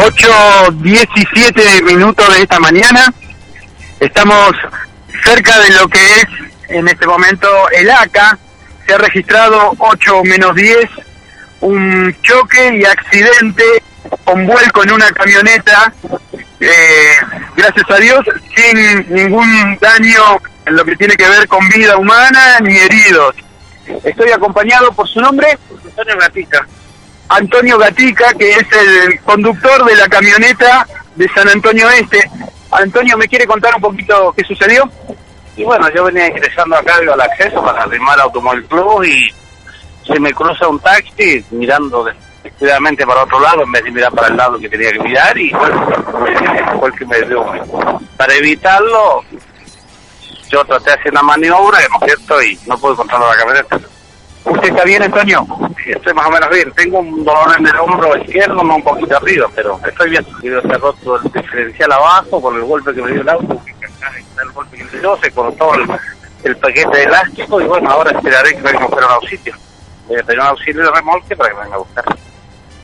8.17 minutos de esta mañana. Estamos cerca de lo que es en este momento el ACA. Se ha registrado 8 menos 10, un choque y accidente con vuelco en una camioneta. Eh, gracias a Dios, sin ningún daño en lo que tiene que ver con vida humana ni heridos. Estoy acompañado por su nombre, Antonio Gatica. Antonio Gatica, que es el conductor de la camioneta de San Antonio Este. Antonio, ¿me quiere contar un poquito qué sucedió? Y bueno, yo venía ingresando acá al acceso para arrimar Automóvil Club y se me cruza un taxi mirando descuidadamente para otro lado en vez de mirar para el lado que tenía que mirar y bueno, fue el que me dio. Para evitarlo, yo traté de hacer una maniobra, ¿no es cierto? Y no pude controlar la camioneta. ¿Usted está bien, Antonio? Estoy más o menos bien. Tengo un dolor en el hombro izquierdo, no un poquito arriba, pero estoy bien. Se roto el diferencial abajo con el golpe que me dio el auto. El golpe que me dio, se cortó el, el paquete elástico y bueno, ahora esperaré que venga a buscar un auxilio. Voy a pedir un auxilio de remolque para que venga a buscar.